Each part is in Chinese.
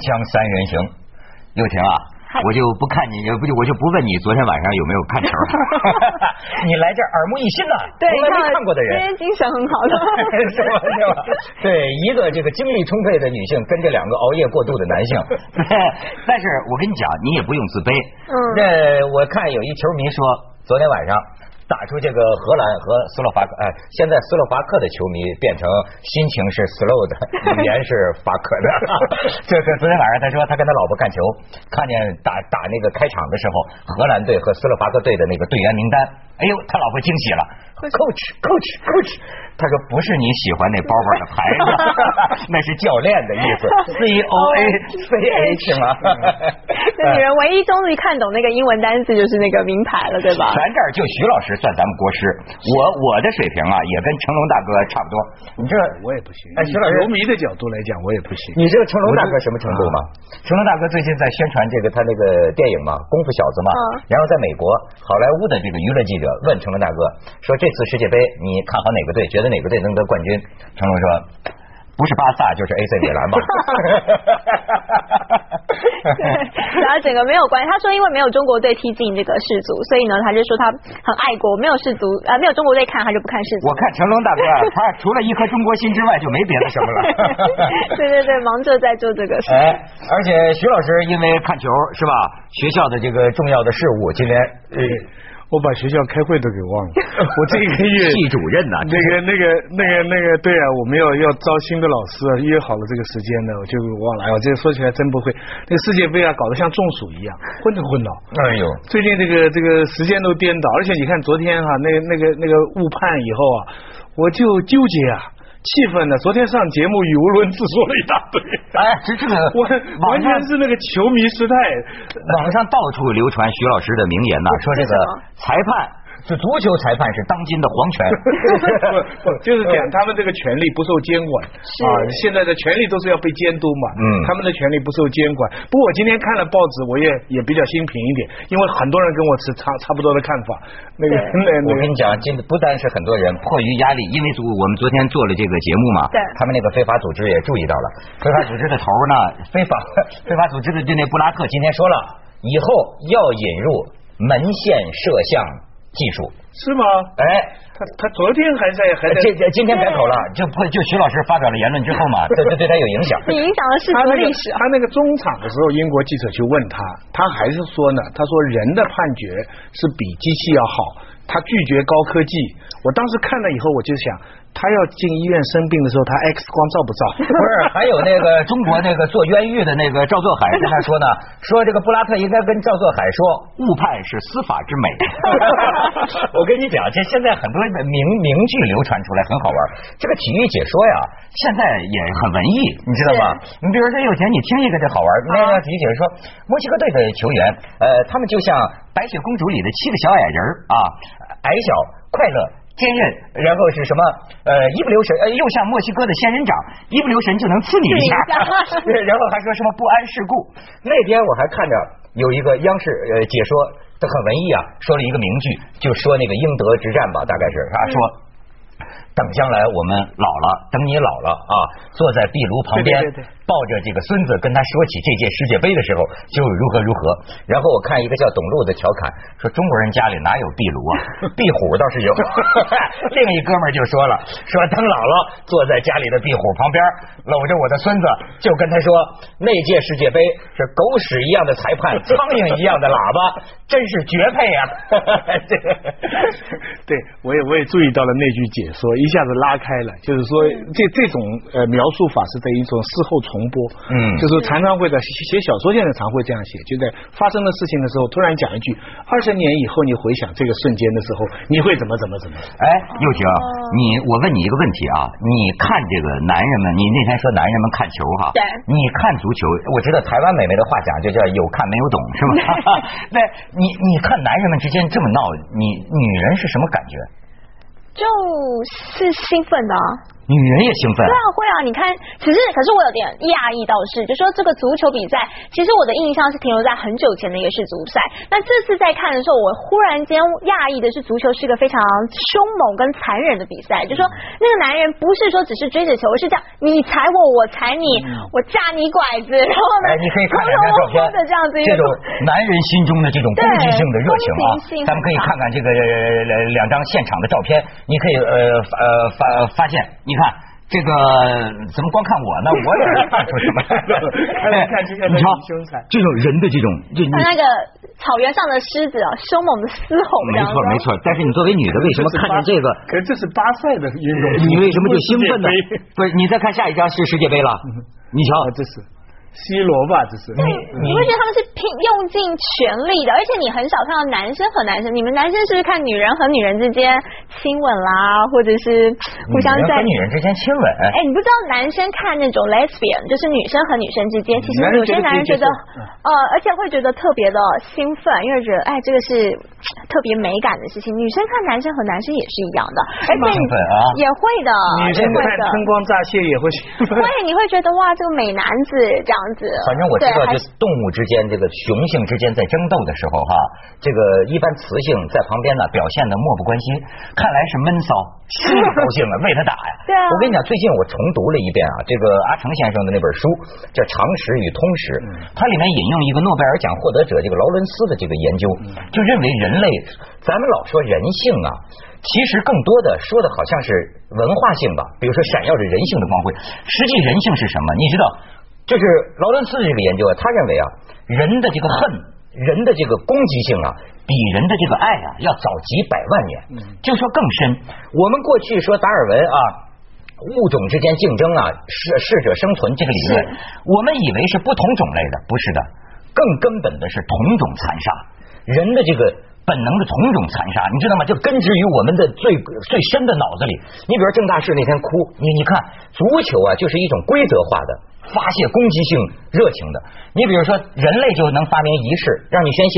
锵三人行，又婷啊，我就不看你，不就我就不问你昨天晚上有没有看球。你来这儿耳目一新呐，对，从来没看过的人，今天精神很好的，是吧？是吧？对，一个这个精力充沛的女性跟着两个熬夜过度的男性，但是我跟你讲，你也不用自卑。嗯那我看有一球迷说，昨天晚上。打出这个荷兰和斯洛伐克，哎，现在斯洛伐克的球迷变成心情是 slow 的，语言是法克的。这 这昨天晚上他说他跟他老婆看球，看见打打那个开场的时候，荷兰队和斯洛伐克队的那个队员名单，哎呦，他老婆惊喜了，coach coach coach，他说不是你喜欢那包包的牌子，那是教练的意思，C O A C H 吗？这女人唯一终于看懂那个英文单词就是那个名牌了，对吧？咱这儿就徐老师算咱们国师，我我的水平啊也跟成龙大哥差不多。你这我也不行。哎，徐老师，球迷的角度来讲，我也不行。你知道成龙大哥什么程度吗？成龙大哥最近在宣传这个他那个电影嘛，《功夫小子》嘛。嗯然后在美国好莱坞的这个娱乐记者问成龙大哥说：“这次世界杯你看好哪个队？觉得哪个队能得冠军？”成龙说：“不是巴萨就是 AC 米兰吧。”然后整个没有关系。他说，因为没有中国队踢进这个世足，所以呢，他就说他很爱国，没有世足啊、没有中国队看，他就不看世足。我看成龙大哥啊，他除了一颗中国心之外，就没别的什么了。对对对，忙着在做这个事。哎，而且徐老师因为看球是吧？学校的这个重要的事务，今天呃我把学校开会都给忘了。我这个月系主任呐，那个那个那个那个，对啊，我们要要招新的老师啊，约好了这个时间呢，我就忘了。哎呦，这个说起来真不会。那个世界杯啊，搞得像中暑一样，昏头昏脑。哎呦，最近这个这个时间都颠倒，而且你看昨天哈、那个那个那个误判以后啊，我就纠结啊，气愤的。昨天上节目语无伦次说了一大堆，哎，这这个 我完全是那个球迷失态。网上到处流传徐老师的名言呐，说这个裁判。就足球裁判是当今的皇权，不不，就是讲他们这个权利不受监管啊，现在的权利都是要被监督嘛，嗯他们的权利不受监管。不过我今天看了报纸，我也也比较心平一点，因为很多人跟我持差差不多的看法。那个那那个我跟你讲，今不单是很多人迫于压力，因为足我们昨天做了这个节目嘛，对他们那个非法组织也注意到了，非法组织的头呢，非法非法组织的就那布拉克今天说了，以后要引入门线摄像技术，是吗？哎。他他昨天还在还在这这今天改口了，就不就徐老师发表了言论之后嘛，这这对他有影响。你 影响的是他那个足历史啊！他那个中场的时候，英国记者去问他，他还是说呢，他说人的判决是比机器要好，他拒绝高科技。我当时看了以后，我就想，他要进医院生病的时候，他 X 光照不照？不是，还有那个中国那个做冤狱的那个赵作海跟他说呢，说这个布拉特应该跟赵作海说，误判是司法之美。我跟你讲，这现在很多的名名句流传出来，很好玩。这个体育解说呀，现在也很文艺，你知道吗？你比如说有钱，你听一个就好玩。那个体育解说说，墨西哥队的球员，呃，他们就像白雪公主里的七个小矮人儿啊，矮小、快乐。坚韧，然后是什么？呃，一不留神，呃，又像墨西哥的仙人掌，一不留神就能刺你一下。然后还说什么不安世故。那天我还看着有一个央视呃解说，他很文艺啊，说了一个名句，就说那个英德之战吧，大概是他说。等将来我们老了，等你老了啊，坐在壁炉旁边，对对对对抱着这个孙子跟他说起这届世界杯的时候，就如何如何。然后我看一个叫董路的调侃说，中国人家里哪有壁炉啊？壁虎倒是有。另一哥们儿就说了，说等老了坐在家里的壁虎旁边，搂着我的孙子，就跟他说，那届世界杯是狗屎一样的裁判，苍蝇一样的喇叭，真是绝配呀、这个对，我也我也注意到了那句解说，一下子拉开了，就是说这这种呃描述法是在一种事后重播，嗯就是常常会在写写小说，现在常会这样写，就在发生的事情的时候，突然讲一句，二十年以后你回想这个瞬间的时候，你会怎么怎么怎么？哎，又婷，你我问你一个问题啊，你看这个男人们，你那天说男人们看球哈，对你看足球，我觉得台湾美眉的话讲就叫有看没有懂是吧？那你你看男人们之间这么闹，你女人是什么感觉？就是兴奋的啊，女人也兴奋对。啊，会啊！你看，其实可是我有点讶异，倒是就说这个足球比赛，其实我的印象是停留在很久前的一个世足赛。那这次在看的时候，我忽然间讶异的是，足球是一个非常凶猛跟残忍的比赛。就说那个男人不是说只是追着球，是这样，你踩我，我踩你，我架你拐子，然后呢，哎，你可以看偷两张照片的这样子一个这种男人心中的这种攻击性的热情啊咱们可以看看这个呃两张现场的照片，你可以呃呃发发现，你看。这个怎么光看我呢？我也没看出什么 看来你瞧这种人的这种，就你像那个草原上的狮子啊，凶猛的嘶吼这没。错没错。但是你作为女的，为什么看见这个，可是这是巴塞的运动，你为什么就兴奋呢？不是，你再看下一张是世界杯了，你瞧啊，这是 C 罗吧？这是。对，你会觉得他们是拼用尽全力的，而且你很少看到男生和男生，你们男生是不是看女人和女人之间亲吻啦，或者是互相女人女人之间亲吻，哎，你不知道男生看那种 lesbian，就是女生和女生之间，其实有些男人觉得呃，而且会觉得特别的兴奋，因为觉得哎，这个是特别美感的事情。女生看男生和男生也是一样的，而且兴奋啊也会的，女生。看春光乍泄也会兴奋。会，你会觉得哇，这个美男子这样子。反正我知道，就是动物之间这个雄性之间在争斗的时候哈，这个一般雌性在旁边呢表现的漠不关心，看来是闷骚，心里高兴了，为他打呀。对啊我跟你讲，最近我重读了一遍啊，这个阿成先生的那本书叫《常识与通识》，它里面引用一个诺贝尔奖获得者这个劳伦斯的这个研究，就认为人类，咱们老说人性啊。其实更多的说的好像是文化性吧，比如说闪耀着人性的光辉。实际人性是什么？你知道，就是劳伦斯的这个研究啊，他认为啊，人的这个恨，人的这个攻击性啊，比人的这个爱啊要早几百万年。就说更深，我们过去说达尔文啊。物种之间竞争啊，适适者生存这个理论，我们以为是不同种类的，不是的，更根本的是同种残杀。人的这个本能的同种残杀，你知道吗？就根植于我们的最最深的脑子里。你比如郑大师那天哭，你你看足球啊，就是一种规则化的发泄攻击性热情的。你比如说，人类就能发明仪式让你宣泄。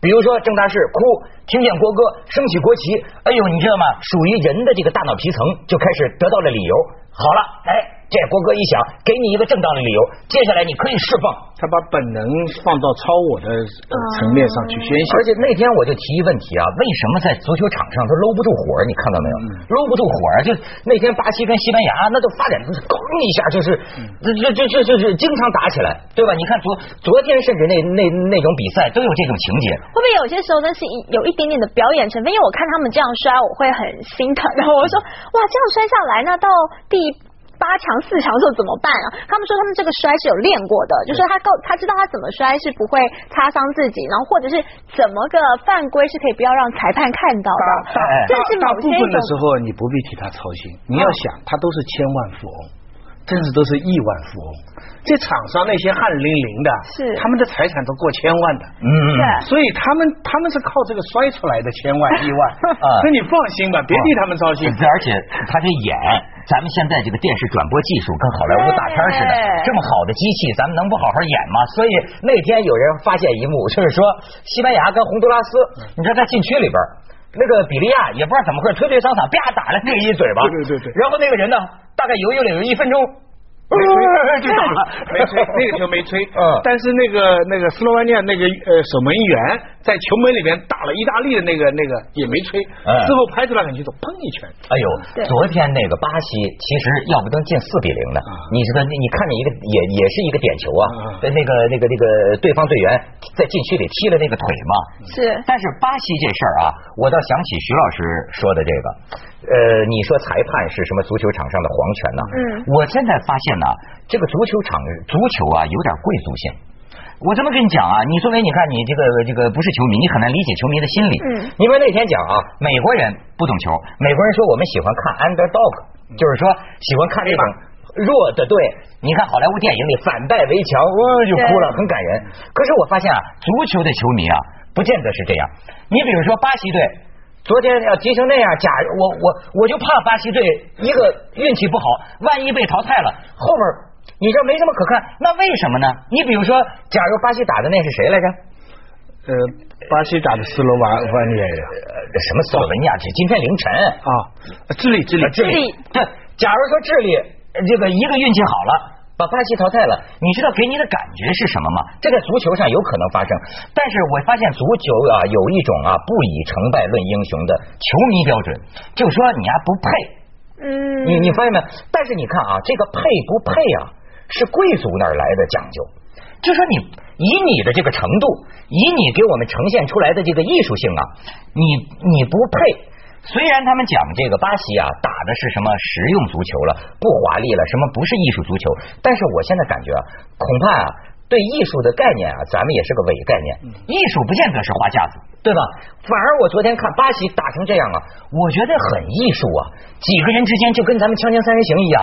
比如说郑大师哭，听见国歌，升起国旗，哎呦，你知道吗？属于人的这个大脑皮层就开始得到了理由。好了，哎，这国歌一响，给你一个正当的理由，接下来你可以释放。他把本能放到超我的呃层面上去宣泄而。且那天我就提一问题啊，为什么在足球场上都搂不住火？你看到没有？搂不住火啊！就那天巴西跟西班牙，那就发展咣一下就是，这这这这就是经常打起来，对吧？你看昨昨天甚至那那那种比赛都有这种情节。会不会有些时候那是一有一点点的表演成分？因为我看他们这样摔，我会很心疼。然后我说，哇，这样摔下来，那到第八强、四强的时候怎么办啊？他们说他们这个摔是有练过的，就是他告他知道他怎么摔是不会擦伤自己，然后或者是怎么个犯规是可以不要让裁判看到的。大哎这是大部分的时候，你不必替他操心。你要想，他都是千万富翁，甚至都是亿万富翁。这场上那些汗淋淋的，是他们的财产都过千万的。嗯嗯对所以他们他们是靠这个摔出来的千万亿万 啊所以你放心吧，别替他们操心。而且他这演，咱们现在这个电视转播技术跟好莱坞大片似的，这么好的机器，咱们能不好好演吗？所以那天有人发现一幕，就是说西班牙跟洪都拉斯，你知道在禁区里边。那个比利亚也不知道怎么回事，推推搡搡，啪打了那个一嘴巴。对对对对然后那个人呢，大概犹豫了有一分钟，就倒了，没吹，那个球没吹。嗯。但是那个那个斯洛文尼亚那个呃守门员在球门里面打了意大利的那个那个也没吹，嗯。事后拍出来很清楚，砰一拳。哎呦，昨天那个巴西其实要不能进四比零的啊，你知道，你你看见一个也也是一个点球啊啊，那个那个那个对方队员在禁区里踢了那个腿嘛，是。但是巴西这事儿啊，我倒想起徐老师说的这个，呃，你说裁判是什么足球场上的皇权呢？嗯我现在发现呢，这个足球场足球啊有点贵族性。我这么跟你讲啊，你作为你看你这个这个不是球迷，你很难理解球迷的心理。嗯你比如那天讲啊，美国人不懂球，美国人说我们喜欢看 underdog，就是说喜欢看这种弱的队。你看好莱坞电影里反败为强，哦就哭了，很感人。可是我发现啊，足球的球迷啊，不见得是这样。你比如说巴西队。昨天要踢成那样，假如我我我就怕巴西队一个运气不好，万一被淘汰了，后面你这没什么可看，那为什么呢？你比如说，假如巴西打的那是谁来着？呃，巴西打的斯洛瓦尼亚呃，什么斯洛文尼亚？这今天凌晨啊，智利智利呃智利智利对，假如说智利这个一个运气好了。把巴西淘汰了，你知道给你的感觉是什么吗？这在足球上有可能发生，但是我发现足球啊有一种啊不以成败论英雄的球迷标准，就是说你还不配。嗯，你你发现没有？但是你看啊，这个配不配啊，是贵族那儿来的讲究。就说你以你的这个程度，以你给我们呈现出来的这个艺术性啊，你你不配。虽然他们讲这个巴西啊打的是什么实用足球了，不华丽了，什么不是艺术足球，但是我现在感觉啊，恐怕啊对艺术的概念啊，咱们也是个伪概念。艺术不见得是花架子，对吧？反而我昨天看巴西打成这样啊，我觉得很艺术啊，几个人之间就跟咱们锵锵三人行一样，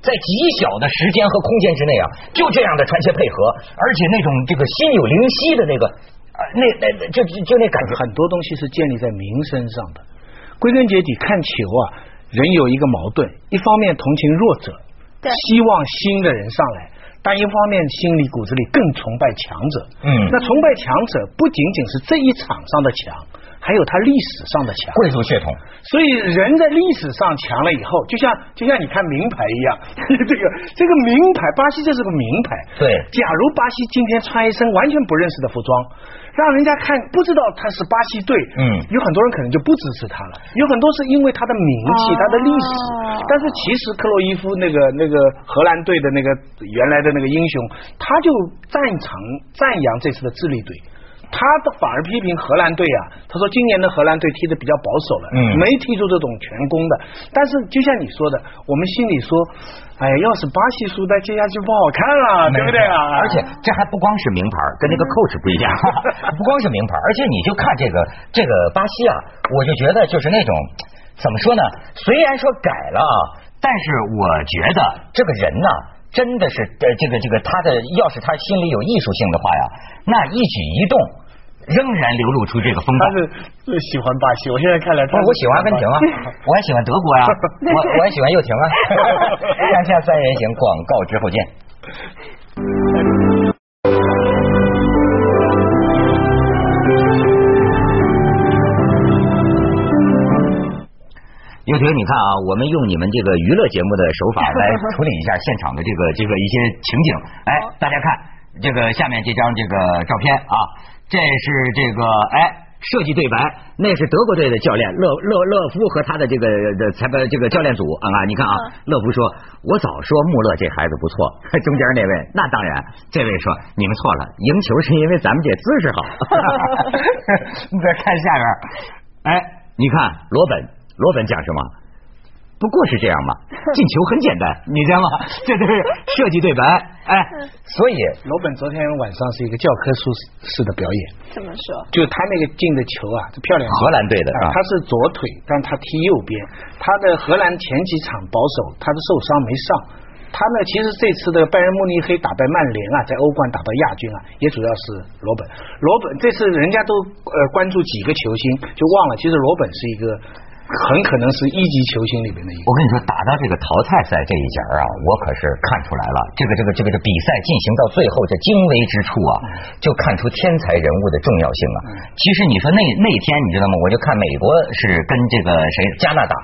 在极小的时间和空间之内啊，就这样的传切配合，而且那种这个心有灵犀的那个啊，那那就就那感觉，很多东西是建立在名声上的。归根结底，看球啊，人有一个矛盾：一方面同情弱者，希望新的人上来；但一方面心里骨子里更崇拜强者。嗯，那崇拜强者不仅仅是这一场上的强，还有他历史上的强。贵族血统，所以人在历史上强了以后，就像就像你看名牌一样，这个这个名牌，巴西这是个名牌。对，假如巴西今天穿一身完全不认识的服装。让人家看不知道他是巴西队，嗯，有很多人可能就不支持他了。有很多是因为他的名气、他的历史，但是其实克洛伊夫那个那个荷兰队的那个原来的那个英雄，他就赞成赞扬这次的智利队。他反而批评荷兰队啊，他说今年的荷兰队踢的比较保守了，嗯，没踢出这种全攻的。但是就像你说的，我们心里说，哎呀，要是巴西输，那接下去不好看了，对不对啊？而且这还不光是名牌，跟那个 coach 不一样，不光是名牌，而且你就看这个这个巴西啊，我就觉得就是那种怎么说呢？虽然说改了，但是我觉得这个人呢，真的是呃，这个这个他的，要是他心里有艺术性的话呀，那一举一动。仍然流露出这个风范。他是最喜欢巴西，我现在看来，我喜欢阿根廷啊，我还喜欢德国呀，我我还喜欢又婷啊。锵锵三人行，广告之后见。又婷，你看啊，我们用你们这个娱乐节目的手法来处理一下现场的这个这个一些情景。哎，大家看这个下面这张这个照片啊。这是这个哎，设计对白，那是德国队的教练勒勒勒夫和他的这个裁判这个教练组啊，你看啊，勒夫说，我早说穆勒这孩子不错，中间那位那当然，这位说你们错了，赢球是因为咱们这姿势好。你再看下边，哎，你看罗本，罗本讲什么？不过是这样嘛，进球很简单，你知道吗？这都是设计对白，哎，所以罗本昨天晚上是一个教科书式的表演。怎么说？就他那个进的球啊，漂亮。荷兰队的，他是左腿，但他踢右边。他的荷兰前几场保守，他的受伤没上。他呢，其实这次的拜仁慕尼黑打败曼联啊，在欧冠打败亚军啊，也主要是罗本。罗本这次人家都呃关注几个球星，就忘了，其实罗本是一个。很可能是一级球星里面的一个。我跟你说，打到这个淘汰赛这一节啊，我可是看出来了，这个这个这个这比赛进行到最后这精微之处啊，就看出天才人物的重要性啊。其实你说那那天你知道吗？我就看美国是跟这个谁加拿大，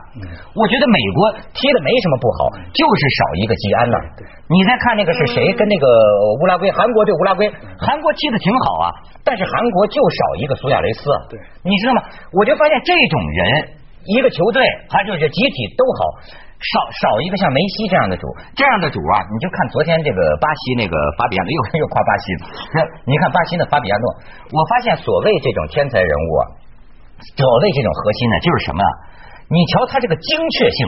我觉得美国踢的没什么不好，就是少一个吉安呐。你再看那个是谁跟那个乌拉圭，韩国对乌拉圭，韩国踢的挺好啊，但是韩国就少一个苏亚雷斯。对，你知道吗？我就发现这种人。一个球队，他就是集体都好，少少一个像梅西这样的主，这样的主啊，你就看昨天这个巴西那个法比亚诺，又又夸巴西，那你看巴西的法比亚诺，我发现所谓这种天才人物啊，所谓这种核心呢，就是什么？你瞧他这个精确性，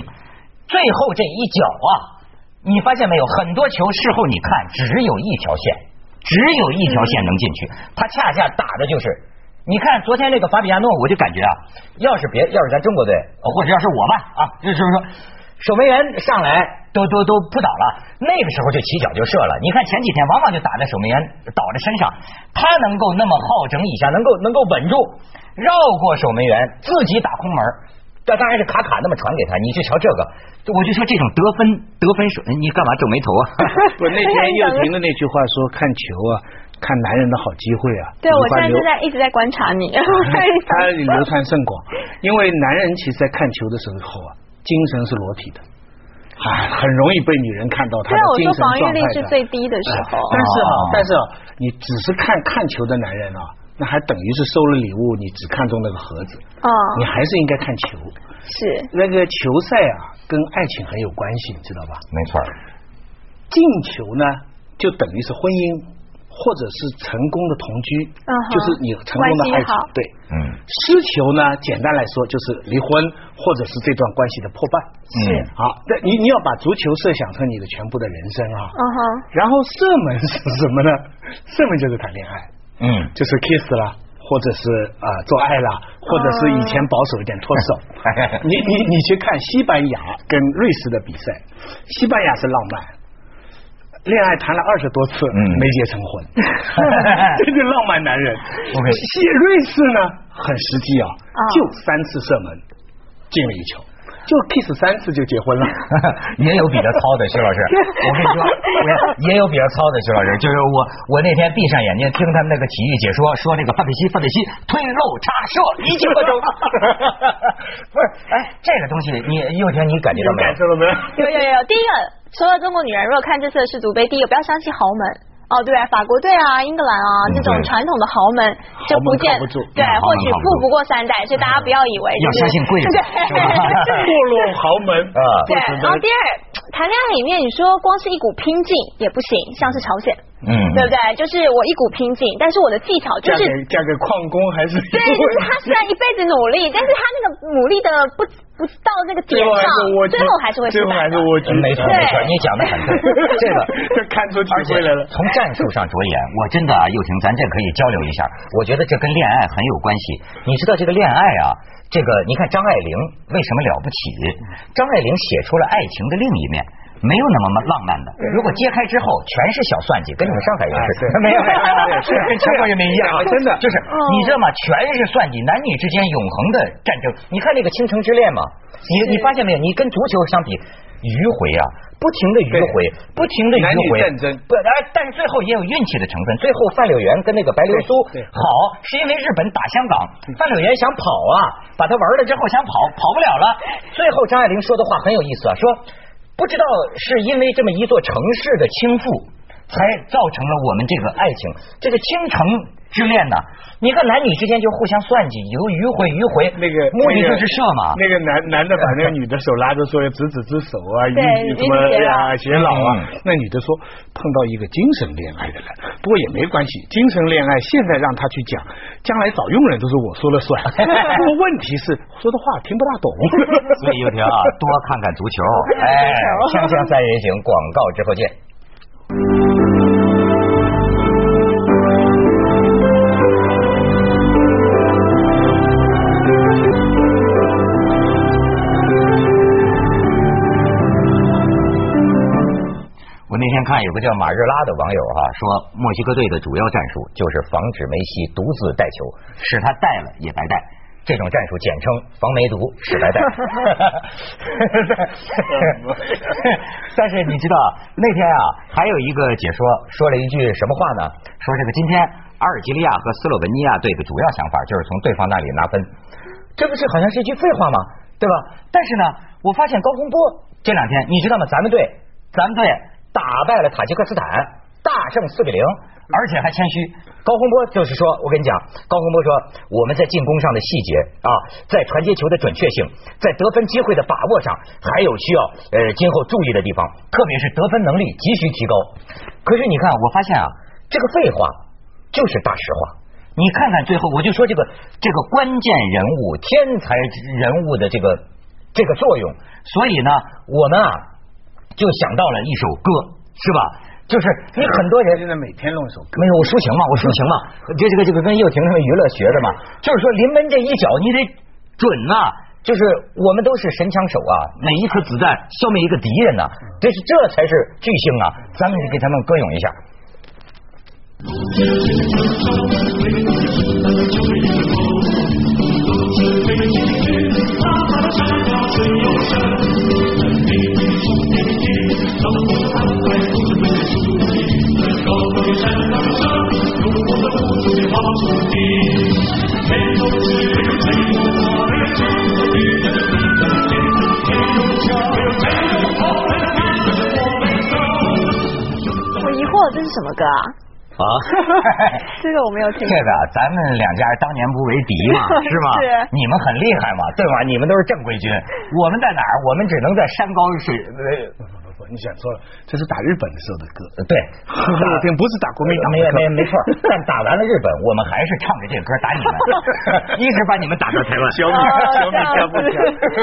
最后这一脚啊，你发现没有？很多球事后你看只有一条线，只有一条线能进去，他恰恰打的就是。你看昨天那个法比亚诺，我就感觉啊，要是别要是咱中国队，或者要是我吧啊，就是说守门员上来都都都扑倒了，那个时候就起脚就射了。你看前几天往往就打在守门员倒在身上，他能够那么好整以下，能够能够稳住，绕过守门员，自己打空门，这当然是卡卡那么传给他。你就瞧这个，我就说这种得分得分手，你干嘛皱眉头啊？不，那天又婷的那句话说看球啊。看男人的好机会啊！对，我现在就在一直在观察你。他流传甚广，因为男人其实，在看球的时候啊，精神是裸体的。哎，很容易被女人看到他对啊，我的精神说防御状态的。力是最低的时候。但是啊哦，但是啊，你只是看看球的男人啊，那还等于是收了礼物，你只看中那个盒子，哦，你还是应该看球。是那个球赛啊，跟爱情很有关系，你知道吧？没错儿，进球呢，就等于是婚姻或者是成功的同居，嗯就是你成功的爱情。对，嗯失球呢，简单来说就是离婚或者是这段关系的破败。嗯好，那你你要把足球设想成你的全部的人生啊。嗯哼，然后射门是什么呢？射门就是谈恋爱，嗯就是 kiss 了，或者是啊、做爱了，或者是以前保守一点脱手。你你你去看西班牙跟瑞士的比赛，西班牙是浪漫。恋爱谈了二十多次，嗯没结成婚，这就浪漫男人。OK 谢瑞士呢很实际啊，啊就三次射门进了一球，就 kiss 三次就结婚了。也有比较糙的，徐老师。我跟你说，我也有比较糙的，徐老师。就是我，我那天闭上眼睛听他们那个体育解说，说这个范佩西，范佩西推漏插射一记个中。不是，哎，这个东西，你佑婷，你感觉到没有感？受到没有？有有有，第一个，所有中国女人如果看这次的世足杯，第一个不要相信豪门。哦，对啊，法国队啊，英格兰啊，嗯这种传统的豪门就不见对，或许富不不过三代，所以大家不要以为要就是相信贵人对。是 堕落豪门。啊对，然后第二，谈恋爱里面你说光是一股拼劲也不行，像是朝鲜，嗯，对不对？就是我一股拼劲，但是我的技巧就是嫁给嫁给矿工还是对，就是他虽然一辈子努力，但是他那个努力的不不到那个点最后还上是蜗，居，最后还是会失最后还是蜗居，没错没错，你讲的很对。这个 这看出体而且会来了。从战术上着眼，我真的啊，佑婷，咱这可以交流一下。我觉得这跟恋爱很有关系。你知道这个恋爱啊，这个你看张爱玲为什么了不起？张爱玲写出了爱情的另一面。没有那么浪漫的，如果揭开之后全是小算计，跟你们上海人似的，哎对没有没有没有，是跟全国人民一样啊，真的就是你知道吗？全是算计，男女之间永恒的战争。你看那个倾城之恋嘛，你你发现没有？你跟足球相比，迂回啊，不停的迂回，不停的迂回，战争不，哎，但是最后也有运气的成分。最后范柳园跟那个白流苏好，是因为日本打香港，范柳园想跑啊，把他玩了之后想跑，跑不了了。最后张爱玲说的话很有意思啊，说不知道是因为这么一座城市的倾覆，才造成了我们这个爱情，这个倾城之恋呢。你看男女之间就互相算计，有迂回迂回，那个目的就是射嘛。那个男男的把那个女的手拉着说要执子之手啊，对与呀偕老啊嗯。那女的说碰到一个精神恋爱的人，不过也没关系，精神恋爱现在让他去讲，将来找佣人都是我说了算。不过问题是说的话听不大懂。所以油条啊，多看看足球。哎，锵锵三人行，广告之后见。看有个叫马日拉的网友哈、说墨西哥队的主要战术就是防止梅西独自带球，使他带了也白带。这种战术简称防梅毒，使白带。但是你知道那天啊，还有一个解说说了一句什么话呢？说这个今天阿尔及利亚和斯洛文尼亚队的主要想法就是从对方那里拿分，这不是好像是一句废话吗？对吧？但是呢，我发现高洪波这两天，你知道吗？咱们队，咱们队打败了塔吉克斯坦，大胜四比零，而且还谦虚。高洪波就是说，我跟你讲，高洪波说我们在进攻上的细节啊，在传接球的准确性，在得分机会的把握上，还有需要呃今后注意的地方，特别是得分能力急需提高。可是你看，我发现啊，这个废话就是大实话。你看看最后，我就说这个这个关键人物、天才人物的这个这个作用，所以呢，我们啊就想到了一首歌是吧？就是你很多人现在每天弄一首歌。没有我抒情嘛我抒情嘛就这个这个跟右廷什么娱乐学的嘛。就是说临门这一脚你得准呐就是我们都是神枪手啊每一颗子弹消灭一个敌人呐这是这才是巨星啊咱们给他们歌咏一下。我疑惑，这是什么歌啊？啊，这个我没有听过。这个咱们两家当年不为敌嘛，是吗？是你们很厉害嘛，对吧？你们都是正规军，我们在哪儿？我们只能在山高水你选错了，这是打日本的时候的歌，对，呵呵听不是打国民党的没歌没没错。但打完了日本，我们还是唱着这歌打你们，一直把你们打到台湾。小米哦小米这样加不加？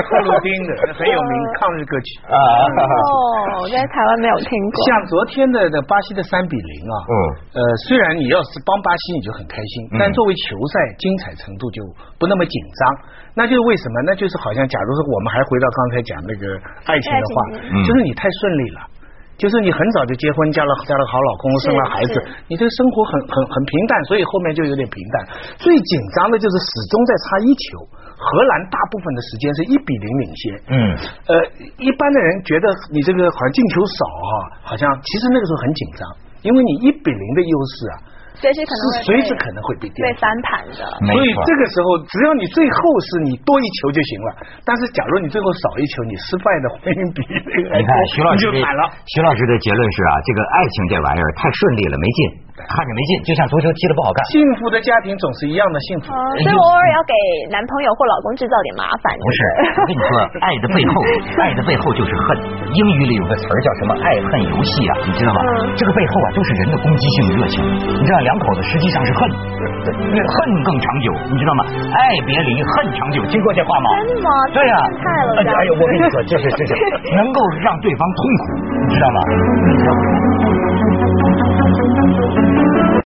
贺鲁丁的很有名抗日歌曲啊哦，我在台湾没有听过。像昨天的的巴西的三比零啊，嗯呃，虽然你要是帮巴西你就很开心，嗯但作为球赛精彩程度就不那么紧张。那就是为什么？那就是好像，假如说我们还回到刚才讲那个爱情的话就是你太顺利了。就是你很早就结婚，嫁了嫁了好老公，生了孩子，你这个生活很很很平淡，所以后面就有点平淡。最紧张的就是始终在差一球，荷兰大部分的时间是一比零领先。嗯，呃，一般的人觉得你这个好像进球少哈、好像其实那个时候很紧张，因为你一比零的优势啊，随时可能会是随时可能会被跌。被翻盘的。所以这个时候，只要你最后是你多一球就行了。但是假如你最后少一球，你失败的会比那个你看徐老师就惨了。徐老师的结论是啊，这个爱情这玩意儿太顺利了，没劲，看着没劲，就像足球踢的不好看。幸福的家庭总是一样的幸福。哦，所以我偶尔要给男朋友或老公制造点麻烦。不是，我跟你说，爱的背后，爱的背后就是恨。英语里有个词儿叫什么“爱恨游戏”啊，你知道吗？嗯这个背后啊，都是人的攻击性热情。你知道，两口子实际上是恨，恨更长久，你知道吗？爱别离，恨长久，听过这话吗？真的吗对呀、太了哎呦，我跟你说，这是这是能够让对方痛苦，你知道吗？你知道吗？